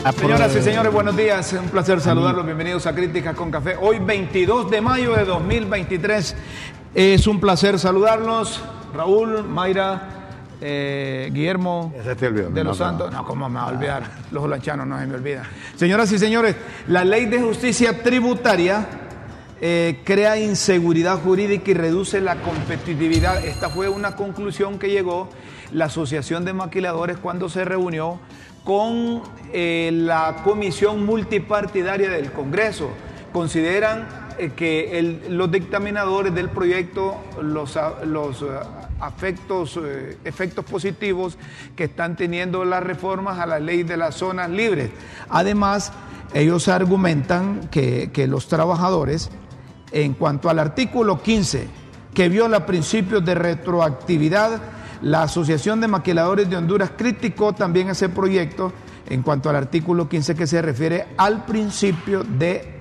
Señoras y señores, buenos días. Un placer saludarlos. Bienvenidos a Críticas con Café. Hoy, 22 de mayo de 2023. Es un placer saludarlos. Raúl, Mayra, eh, Guillermo de los Santos. No, ¿cómo me va a olvidar? Los holanchanos no se me olvidan. Señoras y señores, la ley de justicia tributaria eh, crea inseguridad jurídica y reduce la competitividad. Esta fue una conclusión que llegó la Asociación de Maquiladores cuando se reunió con eh, la comisión multipartidaria del Congreso. Consideran eh, que los dictaminadores del proyecto, los, los eh, efectos positivos que están teniendo las reformas a la ley de las zonas libres. Además, ellos argumentan que, que los trabajadores, en cuanto al artículo 15, que viola principios de retroactividad, la Asociación de Maquiladores de Honduras criticó también ese proyecto en cuanto al artículo 15 que se refiere al principio de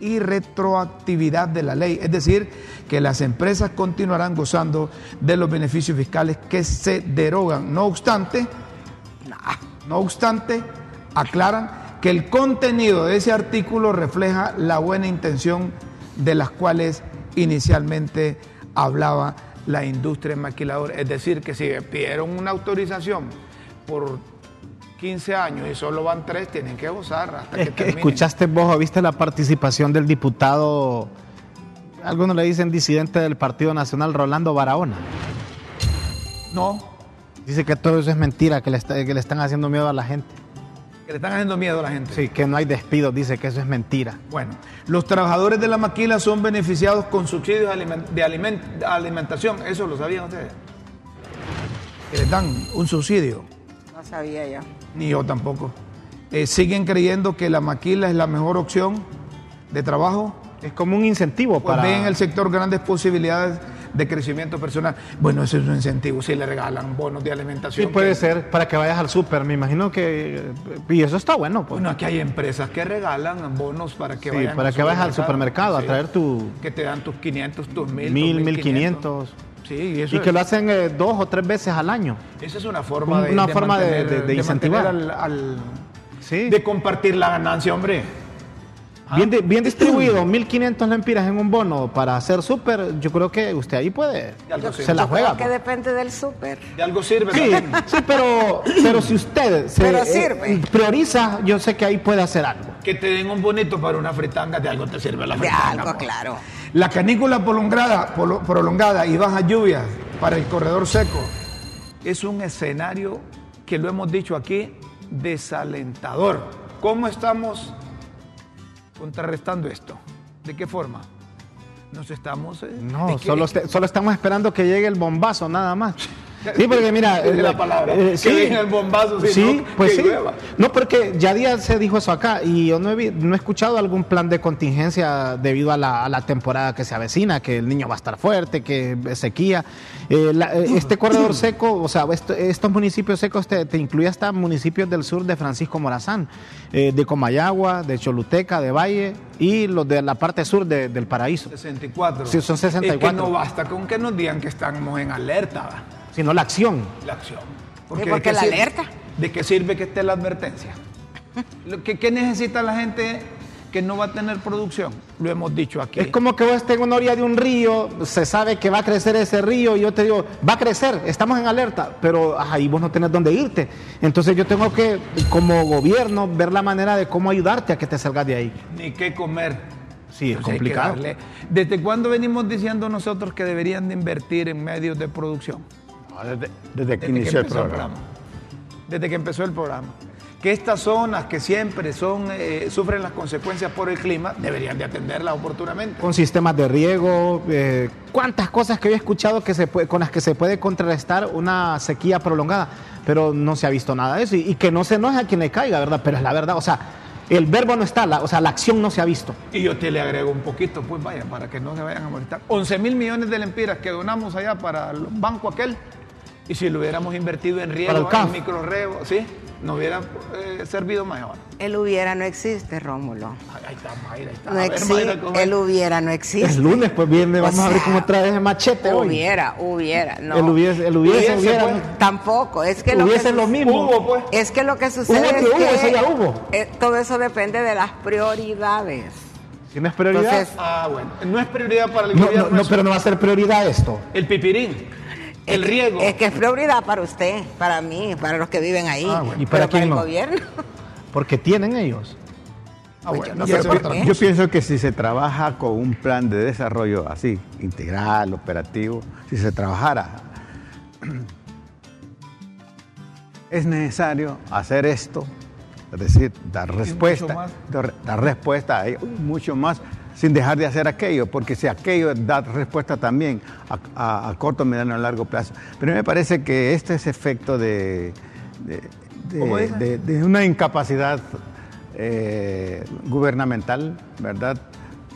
irretroactividad de la ley, es decir, que las empresas continuarán gozando de los beneficios fiscales que se derogan. No obstante, no obstante, aclaran que el contenido de ese artículo refleja la buena intención de las cuales inicialmente hablaba la industria maquiladora. Es decir, que si pidieron una autorización por 15 años y solo van 3, tienen que gozar hasta es que, ¿Escuchaste vos o viste la participación del diputado, algunos le dicen disidente del Partido Nacional, Rolando Barahona? No. Dice que todo eso es mentira, que le, que le están haciendo miedo a la gente. Que le están haciendo miedo a la gente. Sí, que no hay despidos, dice que eso es mentira. Bueno, los trabajadores de la maquila son beneficiados con subsidios de alimentación. ¿Eso lo sabían ustedes? Que les dan un subsidio. No sabía yo. Ni yo tampoco. Eh, ¿Siguen creyendo que la maquila es la mejor opción de trabajo? Es como un incentivo pues para... Ven en el sector grandes posibilidades de crecimiento personal. Bueno, eso es un incentivo, si le regalan bonos de alimentación. Sí, puede ser, para que vayas al súper, me imagino que... Y eso está bueno. Pues. Bueno, aquí hay empresas que regalan bonos para que sí, para que vayas al supermercado a traer tu... Que te dan tus 500, tus 1000, mil, 1500. Sí, y, eso y que lo hacen eh, dos o tres veces al año. Esa es una forma de, una forma de, incentivar. al, de compartir la ganancia, hombre. Bien, bien distribuido, 1.500 lempiras en un bono para hacer súper, yo creo que usted ahí puede, se la juega. que depende del súper. De algo sirve sí, Sí, pero, pero si usted se, eh, prioriza, yo sé que ahí puede hacer algo. Que te den un bonito para una fritanga, de algo te sirve la fritanga. De algo, claro. La canícula prolongada, prolongada y bajas lluvias para el corredor seco es un escenario que lo hemos dicho aquí, desalentador. ¿Cómo estamos contrarrestando esto? ¿De qué forma? Nos estamos... Eh, no, solo, solo estamos esperando que llegue el bombazo, nada más. Sí, porque mira. es la palabra. Eh, sí, que el bombazo, sí, pues sí. No, porque ya día se dijo eso acá y yo no he, no he escuchado algún plan de contingencia debido a la, a la, temporada que se avecina, que el niño va a estar fuerte, que sequía. Eh, eh, este corredor seco, o sea, estos municipios secos te, te, incluye hasta municipios del sur de Francisco Morazán, de Comayagua, de Choluteca, de Valle y los de la parte sur del Paraíso. 64. Sí, son 64. Es que no basta con que nos digan que estamos en alerta sino la acción. La acción. Porque, la alerta. ¿De qué sirve que esté la advertencia? ¿Qué, ¿Qué, necesita la gente que no va a tener producción? Lo hemos dicho aquí. Es como que vos estés en una orilla de un río, se sabe que va a crecer ese río y yo te digo, va a crecer, estamos en alerta, pero ahí vos no tenés dónde irte. Entonces yo tengo que, como gobierno, ver la manera de cómo ayudarte a que te salgas de ahí. Ni qué comer. Sí, es complicado. ¿Desde cuándo venimos diciendo nosotros que deberían de invertir en medios de producción? Desde, que inició el programa. Desde que empezó el programa. Que estas zonas que siempre son, eh, sufren las consecuencias por el clima, deberían de atenderlas oportunamente. Con sistemas de riego, eh, cuántas cosas que he escuchado que se puede, con las que se puede contrarrestar una sequía prolongada, pero no se ha visto nada de eso. Y, que no se enoje a quien le caiga, ¿verdad? Pero es la verdad, o sea, el verbo no está, o sea, la acción no se ha visto. Y yo te le agrego un poquito, pues vaya, para que no se vayan a molestar. 11 mil millones de lempiras que donamos allá para el banco aquel, y si lo hubiéramos invertido en riego, en microrrego, ¿sí? nos hubiera eh, servido mejor. El hubiera no existe, Rómulo. Ay, ahí está Mayra, ahí está. No ver, existe. Mayra, ¿cómo es? El hubiera no existe. Es lunes, pues viene, O vamos a ver sea, cómo otra vez el machete hoy. Hubiera, hubiera, no. El hubiese, el hubiese, Hubiese, hubiera. pues. Tampoco, es que lo Hubiese que lo mismo. Hubo, pues. Es que lo que sucede Hubo que es hubo, que eso ya hubo. eh, todo eso depende de las prioridades. ¿Tienes prioridad? Entonces, Ah, bueno. No es prioridad para el no, gobierno. no, no, pero no va a ser prioridad esto. El pipirín, el es que- riego. Es que es prioridad para usted, para mí, para los que viven ahí. Ah, bueno. ¿Y Pero para quién el no? gobierno. Porque tienen ellos. Ah, Pues bueno, yo no qué. Yo pienso que si se trabaja con un plan de desarrollo así, integral, operativo, si se trabajara, es necesario hacer esto, es decir, dar respuesta, dar respuesta a ello, mucho más, sin dejar de hacer aquello, porque si aquello da respuesta también a, a- a corto, mediano y largo plazo. Pero me parece que este es efecto de, de- de- ¿Cómo dice? de- de una incapacidad eh, gubernamental, ¿verdad?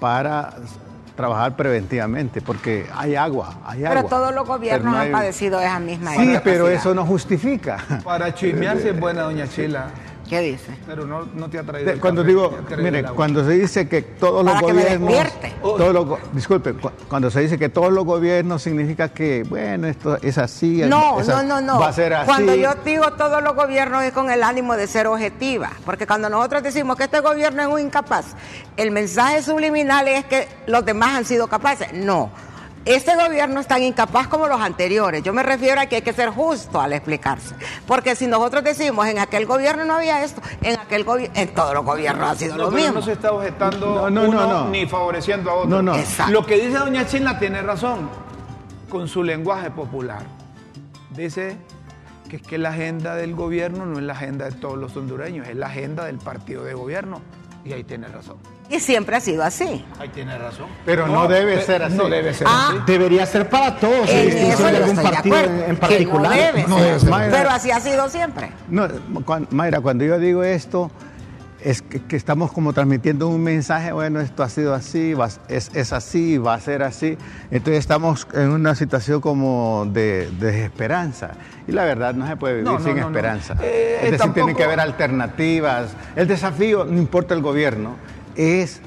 Para trabajar preventivamente, porque hay agua, hay agua. Pero todos los gobiernos Pero no han padecido esa misma Sí, pero eso no justifica. Para chismearse es buena, doña Chila. ¿Qué dice? Pero no, no te ha traído. De- el Cuando café, digo, mire, cuando se dice que todos los Para que me gobiernos, despierte. todos los disculpe, cu- cuando se dice que todos los gobiernos significa que bueno esto es así, No, esa- no, no, no. va a ser así. Cuando yo digo todos los gobiernos es con el ánimo de ser objetiva, porque cuando nosotros decimos que este gobierno es un incapaz, el mensaje subliminal es que los demás han sido capaces. No. Este gobierno es tan incapaz como los anteriores. Yo me refiero a que hay que ser justo al explicarse. Porque si nosotros decimos en aquel gobierno no había esto, en aquel gobierno, en todos los gobiernos ha sido No, lo pero mismo. no se está objetando No, no, uno no, no. ni favoreciendo a otro. No, no. Exacto. Lo que dice doña Chila tiene razón con su lenguaje popular. Dice que es que la agenda del gobierno no es la agenda de todos los hondureños, es la agenda del partido de gobierno. Y ahí tiene razón. Y siempre ha sido así. Ahí tiene razón. Pero no debe ser así. No debe ser Ah, así. Debería ser para todos, sin En distinción de algún estoy de partido acuerdo, en, particular. no debe No ser. debe ser. Mayra. Pero así ha sido siempre. No, cuan- Mayra, cuando yo digo esto, es que, que estamos como transmitiendo un mensaje, bueno, esto ha sido así, va- es, es así, va a ser así. Entonces estamos en una situación como de, de desesperanza. Y la verdad no se puede vivir No, no, sin no, esperanza. Eh, es decir, tampoco- tiene que haber alternativas. El desafío, no importa el gobierno, es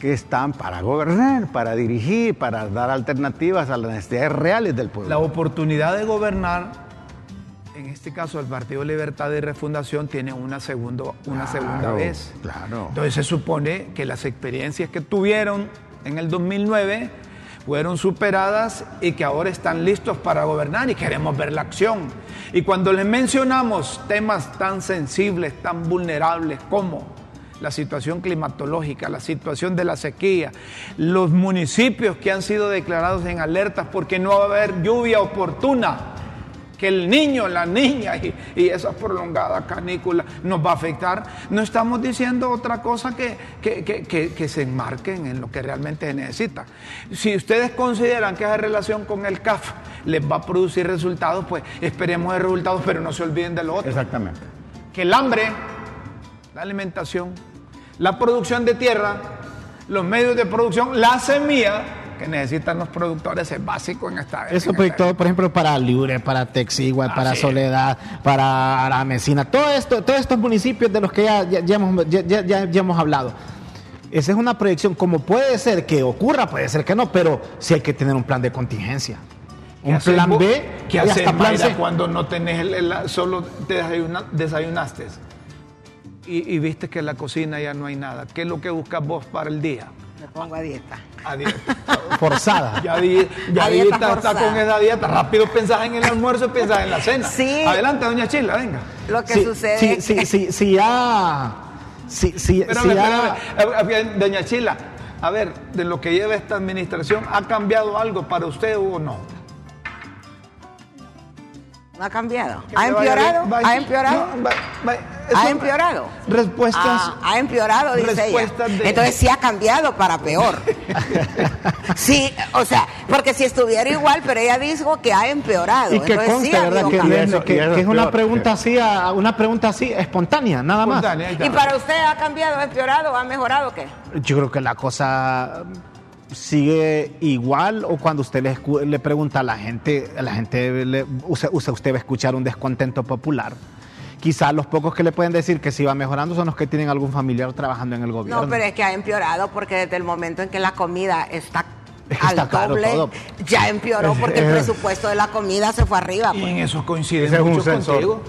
que están para gobernar, para dirigir, para dar alternativas a las necesidades reales del pueblo. La oportunidad de gobernar, en este caso el Partido Libertad y Refundación, tiene una, segundo, una segunda vez. claro. Entonces se supone que las experiencias que tuvieron en el 2009 fueron superadas y que ahora están listos para gobernar y queremos ver la acción. Y cuando les mencionamos temas tan sensibles, tan vulnerables como la situación climatológica, la situación de la sequía, los municipios que han sido declarados en alertas porque no va a haber lluvia oportuna, que el niño, la niña y, y esa prolongada canícula nos va a afectar, no estamos diciendo otra cosa que, que, que- que- que se enmarquen en lo que realmente se necesita. Si ustedes consideran que esa relación con el CAF les va a producir resultados, pues esperemos de resultados, pero no se olviden de lo otro Exactamente. que el hambre, la alimentación, la producción de tierra, los medios de producción, la semilla que necesitan los productores es básico en esta Eso en proyectó, esta- por ejemplo, para Libre, para Texigua, Ah, para sí. Soledad, para Aramecina, todo esto, todos estos municipios de los que ya, ya- ya hemos, ya- ya- ya- ya hemos hablado. Esa es una proyección, como puede ser que ocurra, puede ser que no, pero sí hay que tener un plan de contingencia. ¿Qué Un plan B ¿Qué y haces, cuando no tenés el, el- solo te desayuna- desayunaste y, y viste que en la cocina ya no hay nada? ¿Qué es lo que buscas vos para el día? Pongo a dieta. A dieta. Forzada. Ya, di- ya A dieta dieta está con esa dieta. Rápido pensás en el almuerzo, piensas en la cena. Sí. Adelante, doña Chila, venga. Lo que Sí, sucede sí, es sí, que- sí, sí, ya. Sí, sí, Espérame, sí, ya- espérame. Eh, eh, Doña Chila, a ver, de lo que lleva esta administración, ¿ha cambiado algo para usted o no? no ha cambiado. ¿Ha empeorado? ¿Ha empeorado? no, va- va- ¿Ha empeorado? Respuestas. Ah, ha empeorado, dice respuestas ella. de- Entonces sí ha cambiado para peor. sí, o sea, porque si estuviera igual, pero ella dijo que ha empeorado. Y que Entonces, sí conste, ¿verdad? Que, cambio. Y eso- que- y eso que es una peor. pregunta así, a- una pregunta así, espontánea, nada más. Espontánea. ¿Y para usted ha cambiado, ha empeorado, ha mejorado qué? Yo creo que la cosa sigue igual o cuando usted le, escu- le pregunta a la gente, a la gente le- usa, usa- usted va a escuchar un descontento popular quizá los pocos que le pueden decir que se va mejorando son los que tienen algún familiar trabajando en el gobierno. No, pero es que ha empeorado porque desde el momento en que la comida está al caro doble, todo. ya empeoró porque el Es- presupuesto de la comida se fue arriba. Y pues. en eso coinciden Ese es un mucho sensor. contigo.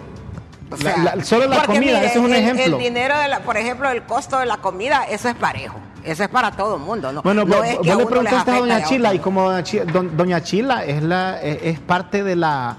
O La- la- solo la comida, ese es un el- ejemplo. El dinero, de la, por ejemplo, el costo de la comida, eso es parejo. Eso es para todo el mundo, ¿no? Bueno, no vos, es vos que a le preguntaste a Doña Chila y como Doña Chila es, la, es, es parte de la,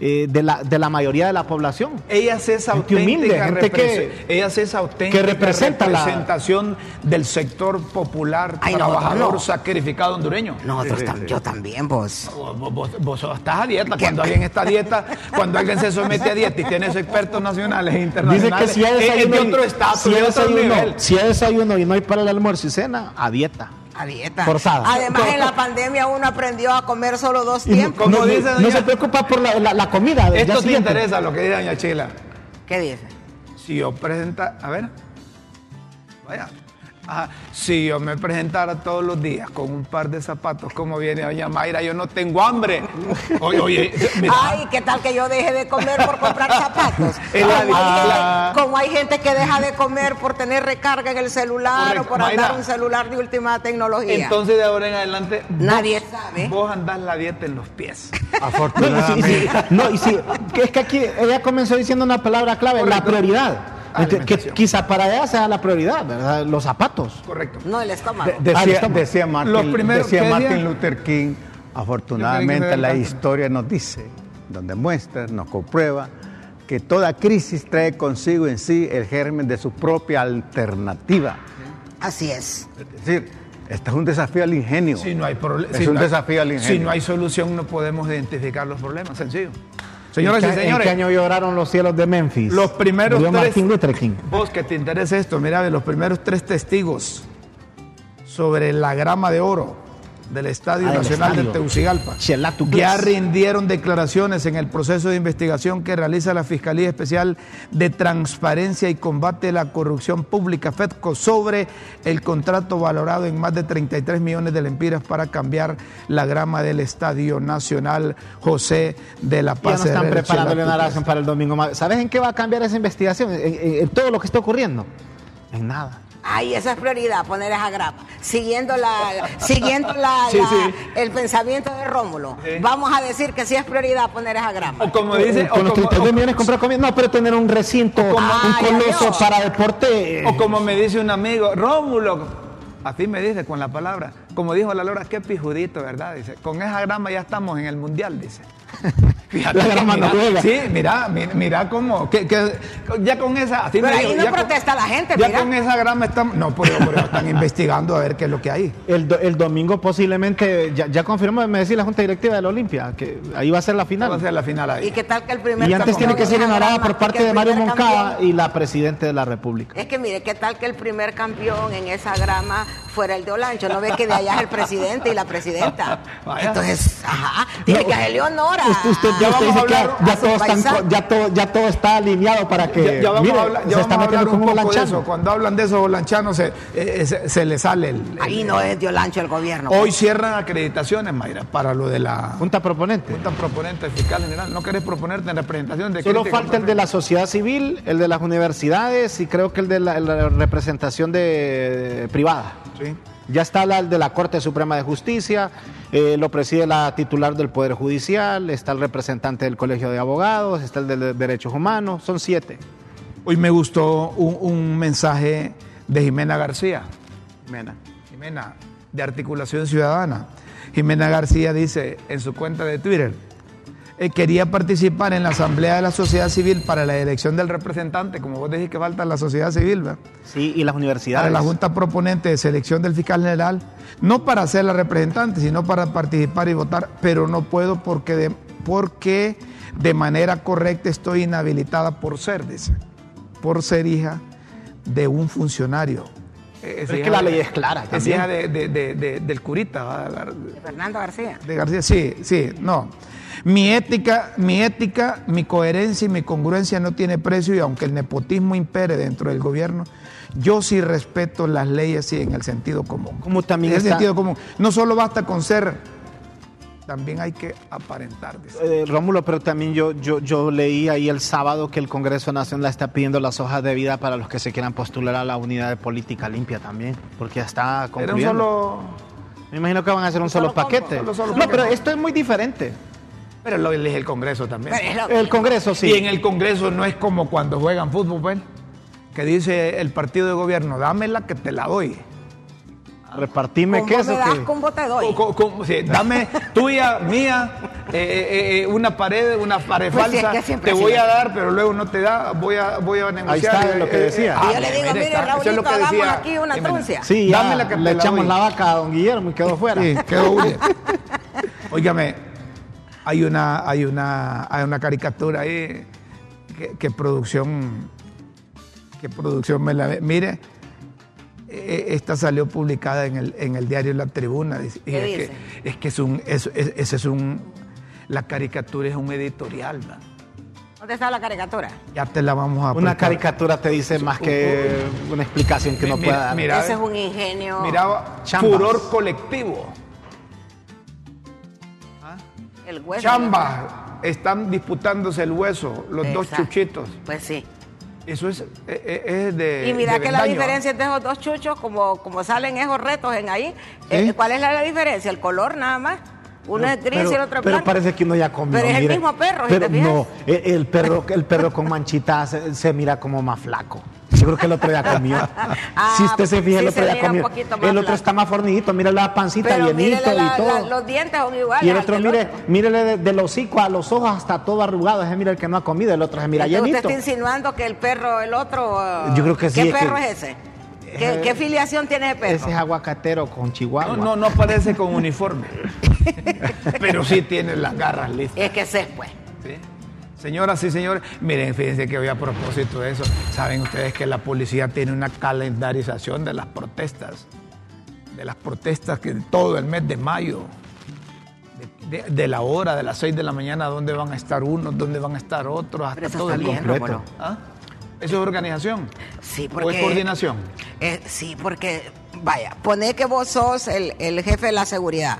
eh, de la de la mayoría de la población. Ella es esa Gente auténtica humilde, gente que- ella es esa auténtica que representa la- representación del sector popular Ay, trabajador no. sacrificado hondureño. Nosotros Sí, sí, tam- sí. yo también, vos. Vos, vos- vos estás a dieta. Cuando alguien está a dieta, cuando alguien se somete a dieta y tienes expertos nacionales e Dice internacionales, que si hay es- es desayuno, de y- otro estatus, si hay de otro desayuno- nivel. si hay desayuno y no hay para el almuerzo y cena, a dieta. A dieta. Forzada. Además, en la pandemia uno aprendió a comer solo dos tiempos. Como no, dice no- doña- no se preocupa por la, la- la comida. Esto te siguiente. interesa lo que dice doña Chila. ¿Qué dice? Si yo presenta, a ver, vaya. Ajá. Si yo me presentara todos los días con un par de zapatos, como viene doña Mayra, yo no tengo hambre. Oye, oye, mira, Ay, ¿qué tal que yo deje de comer por comprar zapatos? Como, hay gente, como hay gente que deja de comer por tener recarga en el celular Correcto. o por Mayra. andar un celular de última tecnología. entonces de ahora en adelante, vos- Nadie sabe. Vos andás la dieta en los pies. No, y si- y Afortunadamente. si- no, y si- que es que aquí ella comenzó diciendo una palabra clave, la prioridad. Que, que Alimentación. quizá para ella sea la prioridad, ¿verdad? Los zapatos. Correcto. No el estómago. De- Ah, decía, Martin, Los primeros- decía ¿qué Martin decía? Luther King, afortunadamente la historia nos dice, donde muestra, nos comprueba, que toda crisis trae consigo en sí el germen de su propia alternativa. Así es. Es decir, este es un desafío al ingenio. Si no hay problema. Es un desafío al ingenio. Si no hay solución, no podemos identificar los problemas. Sencillo. Señoras ¿En y qué- ¿En señores, qué año lloraron los cielos de Memphis? los primeros Murió tres. Martin Luther King. Vos que te interesa esto, mira, los primeros tres testigos sobre la grama de oro del Estadio Ah, Nacional estadio. de Teucigalpa. Chelatu Ya rindieron declaraciones en el proceso de investigación que realiza la Fiscalía Especial de Transparencia y Combate a la Corrupción Pública, FEDCO, sobre el contrato valorado en más de 33 millones de lempiras para cambiar la grama del Estadio Nacional José de la Ya Paz. no están preparando Leonardo para el domingo. ¿Sabes en qué va a cambiar esa investigación? En, en- en todo lo que está ocurriendo. En nada. Ay, esa es prioridad, poner esa grapa. Siguiendo la, siguiendo la, Sí, la- sí. el pensamiento de Rómulo. Sí. Vamos a decir que sí es prioridad poner esa grapa. O como dice, Con o como- 32 o- millones comprar comida. No, pero tener un recinto, como- un Ay, coloso adiós. para deporte. eh, O como me dice un amigo, Rómulo, así me dice con la palabra, como dijo la Lora, qué pijudito, ¿verdad? Dice, con esa grama ya estamos en el mundial, dice. Fíjate La grama mira. Sí, mira, mira, mira cómo, que, que- ya con esa, así Pero ahí no ya con- protesta la gente, Ya mira. con esa grama estamos, no, pero, pero están investigando a ver qué es lo que hay. El, do- el domingo posiblemente, ya, ya confirmó, me decía la Junta Directiva de la Olimpia, que ahí va a ser la final. Va a ser la final ahí. ¿Y qué tal que el primer Y antes tiene que ser grama, por parte de Mario Moncada campeón- y la Presidenta de la República. Es que mire, ¿qué tal que el primer campeón en esa grama fuera el de Olancho? ¿No ve que de allá es el presidente y la presidenta? Vaya. Entonces, ajá, tiene No, que ser Leonora. Usted, usted- Ya usted vamos dice a que hablar ya, todo ya, todo, ya todo está alineado para que. Ya, ya vamos mire, a hablar, ya se vamos está a metiendo un poco de lanchano. eso. Cuando hablan de esos volanchanos, se, eh, se, se le sale el, el- Ahí no es de Olancho el gobierno. Hoy cierran acreditaciones, Mayra, para lo de la Junta proponente. Junta Proponente Fiscal General. ¿No querés proponerte en representación de Solo crítica? falta el de la sociedad civil, el de las universidades y creo que el de la, la representación de, privada. Sí. Ya está la, de la Corte Suprema de Justicia, eh, lo preside la titular del Poder Judicial, está el representante del Colegio de Abogados, está el de, de Derechos Humanos, son siete. Hoy me gustó un, un mensaje de Jimena García. Mena. Jimena, de Articulación Ciudadana. Jimena García dice en su cuenta de Twitter, eh, quería participar en la Asamblea de la Sociedad Civil para la elección del representante, como vos decís que falta la sociedad civil, ¿verdad? Sí, y las para universidades. la Junta Proponente de Selección del Fiscal General, no para ser la representante, sino para participar y votar, pero no puedo porque de, porque de manera correcta estoy inhabilitada por ser, dice, por ser hija de un funcionario. es que la ley es clara Es también. hija de- de- de- de- del curita, ¿verdad? Fernando García. de García, sí, sí, no. Mi ética, mi ética, mi coherencia y mi congruencia no tiene precio y aunque el nepotismo impere dentro del gobierno, yo sí respeto las leyes y en el sentido común. Como también en el está- sentido común. No solo basta con ser también hay que aparentar. Eh, Rómulo, pero también yo, yo, yo leí ahí el sábado que el Congreso Nacional está pidiendo las hojas de vida para los que se quieran postular a la unidad de política limpia también, porque ya está Era un concluyendo. solo... Me imagino que van a hacer un solo, paquete. solo- solo no, paquete. pero esto es muy diferente. Pero lo elige el Congreso también. Pero es lo El mismo. Congreso sí. Y en el Congreso no es como cuando juegan fútbol, pues, que dice el partido de gobierno, dámela que te la doy. Repartime Con queso. me das, que- con vos te doy. Sí, dame tuya, mía, eh, eh, eh, una pared, una pared Pues sí, es falsa. que siempre te voy a dar, pero luego no te da. Voy a, voy a negociar. está lo que decía. Y yo le digo, mire, está, eso es Raulito, lo que hagamos decía aquí una truncia. Sí, ya Dámela que le te la echamos doy. la vaca a don Guillermo y quedó fuera. Sí, quedó. Óigame, hay una, hay una, hay una caricatura ahí que, que producción, que producción me la ve. Mire, eh, esta salió publicada en el, en el diario La Tribuna. dice, y ¿Qué es, dice? Que, es que es un, es, es- ese es un, la caricatura es un editorial, ¿va? ¿Dónde está la caricatura? Ya te la vamos a Una aplicar. caricatura te dice más que una explicación que Mira, pueda dar. mira, Ese es un ingenio. Miraba Chambas. furor colectivo. El hueso. Chambas están disputándose el hueso, los dos chuchitos. Pues sí. Eso es, eh, eh, es de. Y mira de que la diferencia entre esos dos chuchos, como, como salen esos retos en ahí, eh, ¿cuál es la, la diferencia? El color nada más. Uno es gris pero, y el otro es pero blanco. parece que uno ya comió. Pero es el mismo perro, Pero te no, el, el perro, el perro con manchitas se, se mira como más flaco. Yo creo que el otro ya comió. Ah, si usted se fija, el otro se un comió. poquito más El otro está más fornidito, mira la pancita Pero bienito la- y todo. la- los dientes son iguales. y el otro, mire, mírele de- del hocico a los ojos hasta todo arrugado. Ese mira el que no ha comido, el otro se mira Entonces, llenito. ¿Usted está insinuando que el perro, el otro... eh, Yo creo que sí, ¿Qué es que- perro es ese? ¿Qué, qué filiación tiene ese perro? Ese es aguacatero con chihuahua. No, no, no aparece con uniforme. Pero sí tiene las garras listas. Es que sé, pues. ¿sí? Señoras y señores, miren, fíjense que hoy a propósito de eso, saben ustedes que la policía tiene una calendarización de las protestas, de las protestas que todo el mes de mayo, de, de- de la hora, de las 6 de la mañana, dónde van a estar unos, dónde van a estar otros, hasta todo el bien, completo. ¿Ah? ¿Eso es organización? Sí, ¿O porque... es coordinación? Eh, sí, porque, vaya, poné que vos sos el, el jefe de la seguridad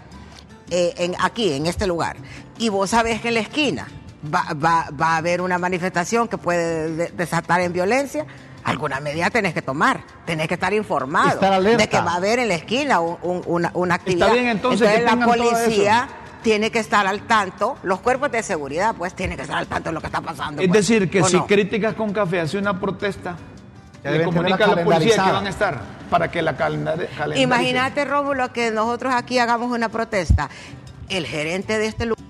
eh, en, aquí, en este lugar, y vos sabés que en la esquina va, va- va a haber una manifestación que puede de- desatar en violencia. Alguna medida tenés que tomar, tenés que estar informado Estar de que va a haber en la esquina un- un- una, una actividad. bien, entonces, que la policía tiene que estar al tanto, los cuerpos de seguridad pues tienen que estar al tanto de lo que está pasando. Es pues, decir, que ¿o si no? Críticas con Café hace una protesta, Ya le comunica a la policía que van a estar para que la calendar calendarice. Imagínate, Rómulo, que nosotros aquí hagamos una protesta. El gerente de este lugar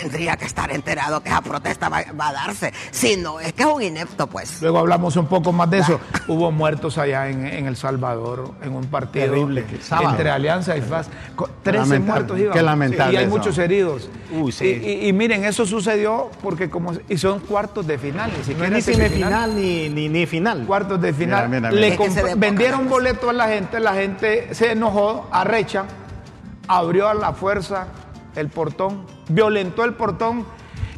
tendría que estar enterado que esa protesta va, va a darse. Si no, es que es un inepto, pues. Luego hablamos un poco más de eso. Hubo muertos allá en, en El Salvador, en un partido Terrible. Entre Alianza y FAS. Co- 13 Lamentable. muertos iban. Qué lamentable Y hay eso. muchos heridos. Uy, sí. y, y- y miren, eso sucedió porque como y son cuartos de final. Ni No es ni semifinal. ni, ni, ni final. Cuartos de final. Mira, mira, mira. Le comp- vendieron boletos a la gente, la gente se enojó, arrecha, abrió a la fuerza el portón, violentó el portón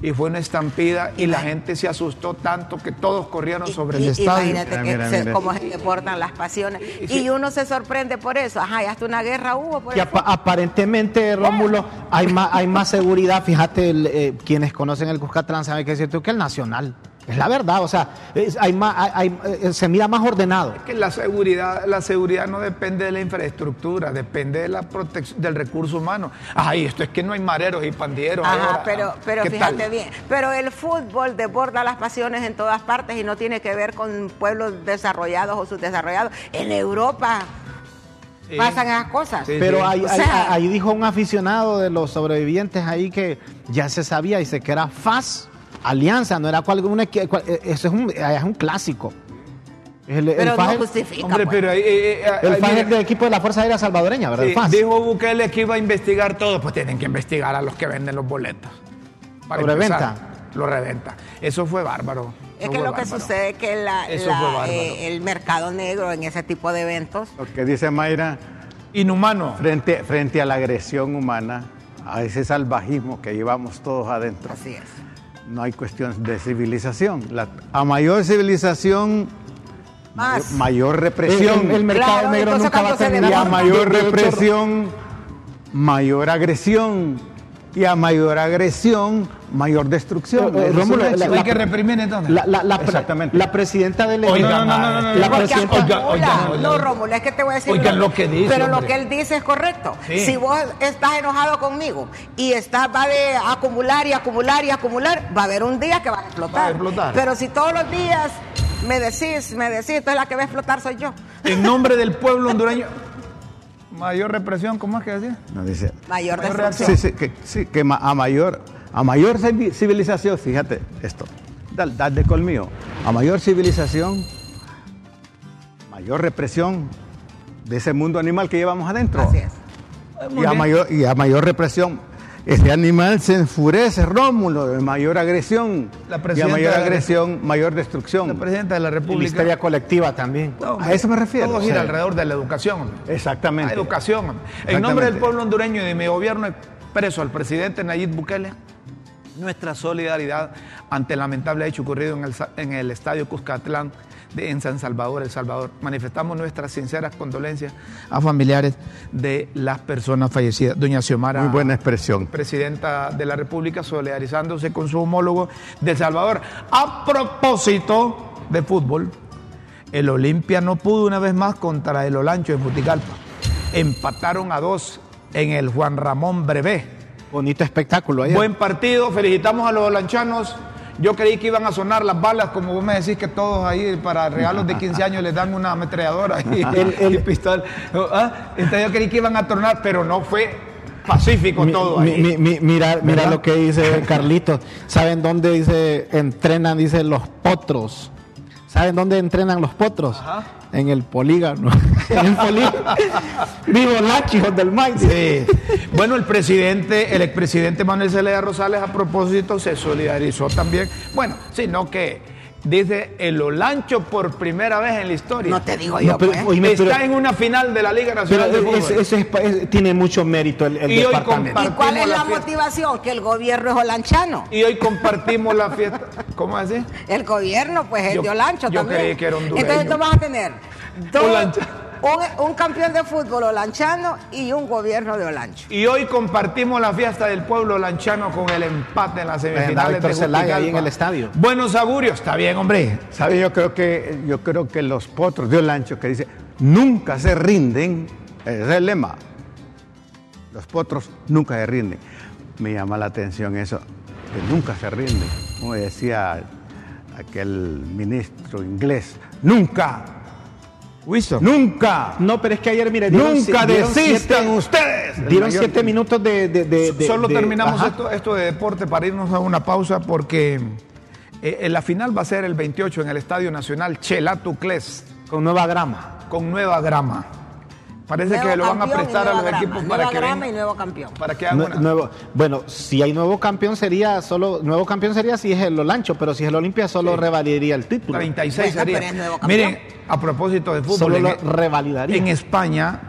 y fue una estampida y la gente se asustó tanto que todos corrieron Y- sobre y- el estadio. Imagínate Mira, que mira, se- mira. cómo se deportan las pasiones. Y uno se sorprende por eso. Ajá, y hasta una guerra hubo por Y aparentemente, Rómulo, hay más, hay más seguridad. Fíjate, el, eh, quienes conocen el Cuscatlán saben que es cierto que el Nacional. Es la verdad, o sea, es- hay más, hay- hay- eh, se mira más ordenado. que la seguridad, la seguridad no depende de la infraestructura, depende de la protección del recurso humano. Ay, esto es que no hay mareros y pandilleros. Ajá, ahora. pero, pero ¿Qué fíjate tal? bien. Pero el fútbol desborda las pasiones en todas partes y no tiene que ver con pueblos desarrollados o subdesarrollados. En Europa Sí. pasan esas cosas. Sí, Pero sí. ahí, O ahí- sea- ahí dijo un aficionado de los sobrevivientes ahí que ya se sabía, dice que era FAS, Alianza, no era cual, una, cual- eh, eso es un, es un clásico. El, el Pero FAS no justifica. Hombre, pues. pero eh, eh, el viene- es del equipo de la Fuerza Aérea Salvadoreña, ¿verdad? Sí, el dijo Bukele que iba a investigar todo, pues tienen que investigar a los que venden los boletos. Para ¿Lo empezar, reventa? Lo reventa. Eso fue bárbaro. Es que lo que sucede es que la- eh, el mercado negro en ese tipo de eventos Lo que dice Mayra, Inhumano. frente, frente a la agresión humana, a ese salvajismo que llevamos todos adentro, así es. No hay cuestión de civilización. La- a mayor civilización, Más. mayor represión. el- el mercado Claro, negro nunca va a tener y a mayor represión, mayor agresión. Y a mayor agresión, mayor destrucción. Eh, eh, Eso es Rómulo, un hecho. Hay que reprimir entonces. La, la- la Exactamente. la presidenta del Oiga, la- no, no, no, no, la no, presidenta- Oiga, acumula. oiga, oiga. No, Rómulo, es que te voy a decir. Oigan lo que dice, Pero lo hombre. que él dice es correcto. Sí. Si vos estás enojado conmigo y estás, va de acumular y acumular y acumular, va a haber un día que va a explotar. Va a explotar. Pero si todos los días me decís, me decís, entonces la que va a explotar soy yo. En nombre del pueblo hondureño. Mayor represión, ¿cómo es que decía? No, dice, Mayor destrucción. Sí, sí, que, sí, que ma- a mayor, a mayor civi- civilización, fíjate esto, dal, dal de colmillo, a mayor civilización, mayor represión de ese mundo animal que llevamos adentro. Así es. Y a, mayor, y a mayor represión, ese animal se enfurece, Rómulo, de mayor agresión. La y a presidenta mayor de la- agresión, mayor La destrucción. presidenta de la y la República. histeria colectiva también. No, a eso me refiero, Todo o gira sea. alrededor de la educación. hombre. La Exactamente. educación. En Exactamente. nombre del pueblo hondureño y de mi gobierno expreso al presidente Nayib Bukele nuestra solidaridad ante el lamentable hecho ocurrido en el, en el estadio Cuscatlán de, en San Salvador, El Salvador. Manifestamos nuestras sinceras condolencias a familiares de las personas fallecidas. Doña Xiomara, Muy buena expresión. presidenta de la República, solidarizándose con su homólogo de El Salvador. A propósito de fútbol, el Olimpia no pudo una vez más contra el Olancho en Juticalpa. Empataron a dos en el Juan Ramón Brevé. Bonito espectáculo ayer. Buen partido, felicitamos a los olanchanos. Yo creí que iban a sonar las balas, como vos me decís que todos ahí para regalos de 15 años les dan una ametralladora y, y pistola. ¿Ah? Entonces yo creí que iban a tornar, pero no fue pacífico Mi- todo mi- ahí. mi- mi- mira, mira lo que dice Carlitos. ¿Saben dónde dice entrenan? Dice los potros. ¿Saben dónde entrenan los potros? Ajá. En el polígono. en el polígono. Vivo Lachi, hijos del Mike. Sí. Bueno, el presidente, el expresidente Manuel Zelaya Rosales a propósito se solidarizó también. Bueno, sino que dice el Olancho por primera vez en la historia. No te digo yo, No, pero, pues. oíme, Está pero- en una final de la Liga pero Nacional de Fútbol. ese- ese es tiene mucho mérito el, el Y hoy departamento. ¿Y cuál es la motivación? Que el gobierno es olanchano. Y hoy compartimos la fiesta. ¿Cómo así? El gobierno, pues, es Yo- de Olancho yo también. creí que era hondureño. Entonces, tú vas a tener dos- Olancho. Un, un campeón de fútbol olanchano y un gobierno de Olancho. Y hoy compartimos la fiesta del pueblo lanchano con el empate en las semifinales de Zelaya ahí en el estadio. Buenos augurios, está bien, hombre. ¿Sabe? Yo creo que yo creo que los potros de Olancho que dice nunca se rinden, ese es el lema. Los potros nunca se rinden. Me llama la atención eso, que nunca se rinden. Como decía aquel ministro inglés, nunca, Wiso. nunca, No, pero es que ayer, mire, dieron nunca dieron desistan siete- ustedes. Dieron siete minutos de. de- de- de- Solo terminamos esto, esto de deporte para irnos a una pausa porque eh, en la final va a ser el 28 en el Estadio Nacional Chelatucles Con nueva grama. con nueva grama. Parece Nuevo que lo van a prestar a los grama. equipos para que, grama ven- y nuevo campeón. para que nuevo, bueno, si hay nuevo campeón sería solo nuevo campeón sería si es el Olancho, pero si es el Olimpia solo revalidaría el título. 36 Bueno, sería. nuevo. Miren, a propósito de fútbol, Solo en, lo revalidaría. en España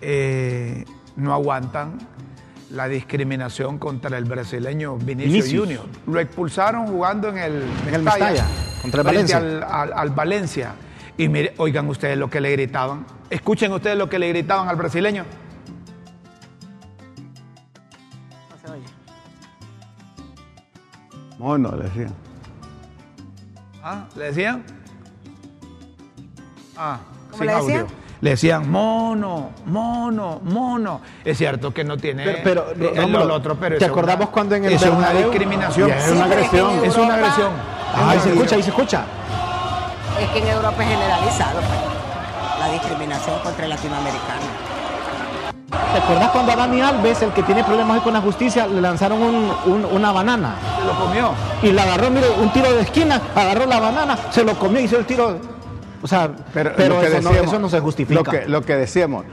eh, no aguantan la discriminación contra el brasileño Vinicius, Vinicius. Junior. Lo expulsaron jugando en el, En el Mestalla, contra el Valencia. Al, al- al Valencia. Y mire, oigan ustedes lo que le gritaban. Escuchen ustedes lo que le gritaban al brasileño. No se oye. Mono, le decía. Ah, ¿Le decían? Ah, ¿Cómo sin le decían? audio. Le decían mono, mono, mono. Es cierto que no tiene Pero- pero, el- Rómulo, otro, pero ¿te eso acordamos una- cuando en el eso es una discriminación. Es una agresión. Es una agresión. Ahí se escucha, ahí se escucha. Es que en Europa es generalizado pues, discriminación contra el latinoamericano. ¿Te acuerdas cuando a Dani Alves, el que tiene problemas hoy con la justicia, le lanzaron un- un- una banana? Se lo comió. Y la agarró, mire, un tiro de esquina, agarró la banana, se lo comió y hizo el tiro. O sea, pero, lo que eso, no, decíamos- eso no se justifica. Lo que, lo que decíamos,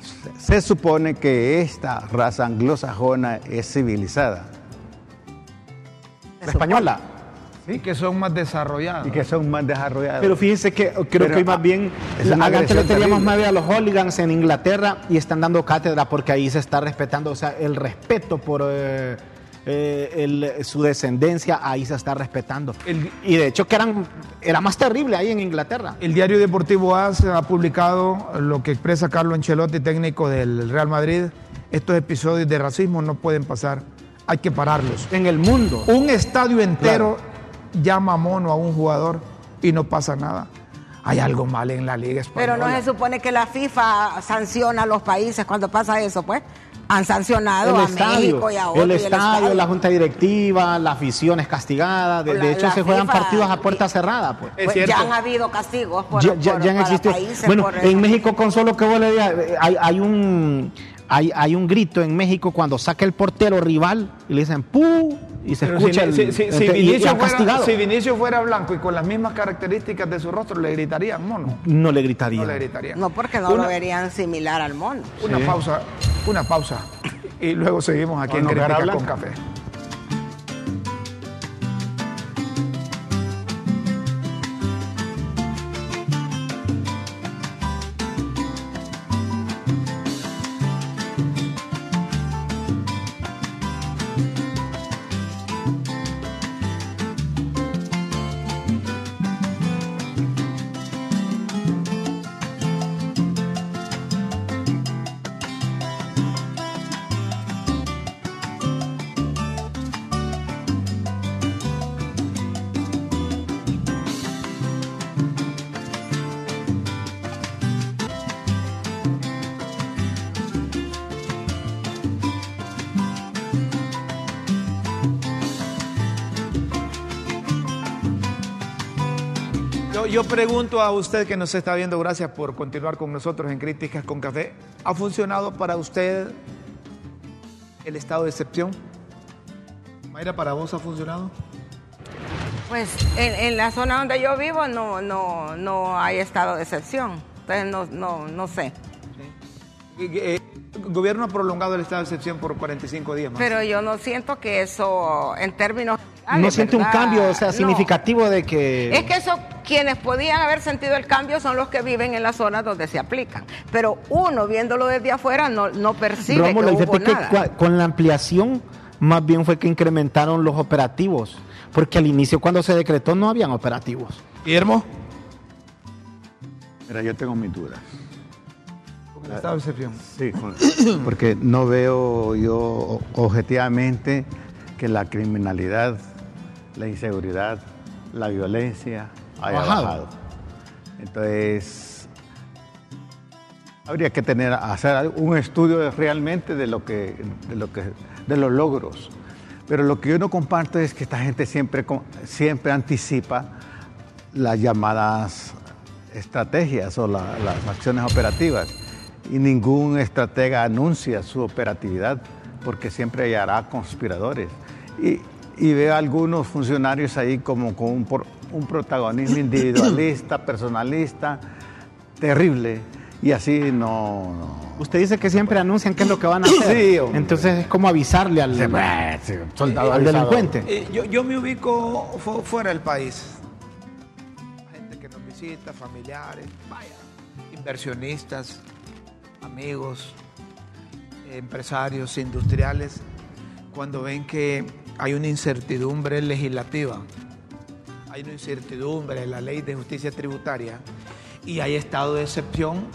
se, se supone que esta raza anglosajona es civilizada la española. Sí, que son más desarrollados. y que son más desarrollados. Pero fíjense que creo Pero, que hoy más ah, bien antes le teníamos más a los hooligans en Inglaterra y están dando cátedra porque ahí se está respetando, o sea, el respeto por eh, eh, el- su descendencia, ahí se está respetando. El- y de hecho que eran, era más terrible ahí en Inglaterra. El diario deportivo AS ha publicado lo que expresa Carlo Ancelotti, técnico del Real Madrid, estos episodios de racismo no pueden pasar. Hay que pararlos. En el mundo. Un estadio entero llama mono a un jugador y no pasa nada. Hay algo mal en la liga española. Pero no se supone que la FIFA sanciona a los países cuando pasa eso, pues. Han sancionado el a estadio, México y a otros. el estadio, la junta directiva, la afición es castigada. De, La- de hecho, se juegan FIFA partidos a puerta cerrada. Pues. Es Pues ya han habido castigos por, ya, ya- por- ya han para existido. países Bueno, por en. México con solo que vos le digas, eh, hay, hay un hay, hay un grito en México cuando saca el portero rival y le dicen ¡pu! y se Pero escucha si, el, si- si- si y- y Vinicio fuera, castigado. si Vinicio fuera blanco y con las mismas características de su rostro, le gritarían mono. No le gritaría. No le gritarían. No, porque no Una- lo verían similar al mono. Una Sí. pausa, una pausa. Y luego seguimos aquí Con en Crítica con. Café. Yo, yo pregunto a usted que nos está viendo, gracias por continuar con nosotros en Críticas con Café. ¿Ha funcionado para usted el estado de excepción? Mayra, ¿para vos ha funcionado? Pues en, en la zona donde yo vivo no, no, no hay estado de excepción. Entonces no, no, no sé. Eh, El gobierno ha prolongado el estado de excepción por 45 días más. Pero yo no siento que eso, en términos. No siente un cambio, o sea, No. significativo de que... Es que eso, quienes podían haber sentido el cambio son los que viven en las zonas donde se aplican. Pero uno, viéndolo desde afuera, no, no percibe Rómulo, que hubo que nada. cua- con la ampliación más bien fue que incrementaron los operativos, porque al inicio cuando se decretó no habían operativos. Guillermo, Mira, yo tengo mis dudas. con el estado de excepción. Sí, porque no veo yo objetivamente que la criminalidad, la inseguridad, la violencia haya Bajado. bajado. Entonces, habría que tener, hacer un estudio realmente de lo que, de lo que, de los logros. Pero lo que yo no comparto es que esta gente siempre, siempre anticipa las llamadas estrategias o la- las acciones operativas. Y ningún estratega anuncia su operatividad porque siempre hallará conspiradores. Y, y veo a algunos funcionarios ahí como con un, por- un protagonismo individualista, personalista, terrible. Y así no... no. Usted dice que siempre anuncian qué es lo que van a hacer. Sí. Entonces es como avisarle al, soldado al delincuente. Eh, yo, yo me ubico fu- fuera del país. Gente que nos visita, familiares, vaya, inversionistas, amigos, empresarios, industriales, cuando ven que hay una incertidumbre legislativa, hay una incertidumbre en la ley de justicia tributaria y hay estado de excepción,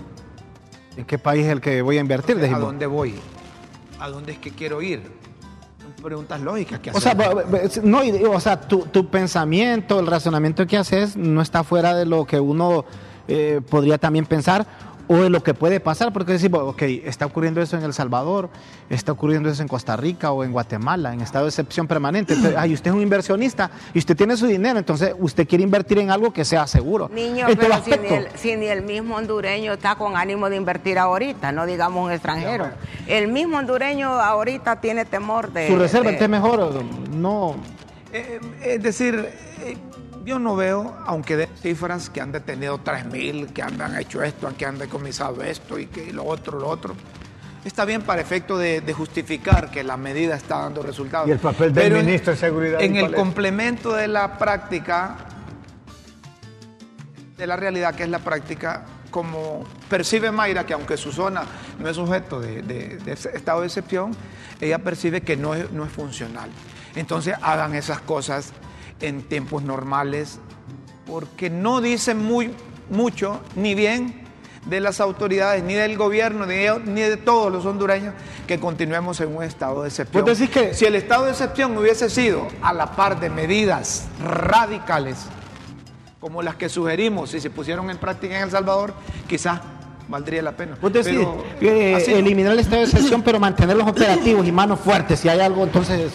¿En qué país es el que voy a invertir? ¿a dónde voy? ¿A dónde es que quiero ir? Son preguntas lógicas que O sea, no, o sea tu, tu pensamiento, el razonamiento que haces no está fuera de lo que uno eh, podría también pensar o de lo que puede pasar, porque decimos, ok, está ocurriendo eso en El Salvador, está ocurriendo eso en Costa Rica o en Guatemala, en estado de excepción permanente. Entonces, ay, usted es un inversionista y usted tiene su dinero, entonces usted quiere invertir en algo que sea seguro. Niño, En pero si ni, aspecto. el, si ni el mismo hondureño está con ánimo de invertir ahorita, no digamos un extranjero. El mismo hondureño ahorita tiene temor de... Su reserva de- entonces mejor, no... Eh, eh, es decir, eh, yo no veo, aunque de cifras que han detenido 3.000, que han, han hecho esto, que han decomisado esto y que lo otro, lo otro. Está bien para efecto de, de justificar que la medida está dando resultados. ¿Y el papel del Pero en- ministro de Seguridad, En el complemento de la práctica, de la realidad que es la práctica, como percibe Mayra, que aunque su zona no es sujeto de, de- de ese estado de excepción, ella percibe que no es, no es funcional. Entonces hagan esas cosas en tiempos normales, porque no dicen muy, mucho ni bien de las autoridades, ni del gobierno, ni de, ni de todos los hondureños, que continuemos en un estado de excepción. Decís que- si el estado de excepción hubiese sido a la par de medidas radicales, como las que sugerimos y se pusieron en práctica en El Salvador, quizás valdría la pena. Vos decís no. eliminar el estado de excepción, pero mantener los operativos y manos fuertes, si hay algo, entonces.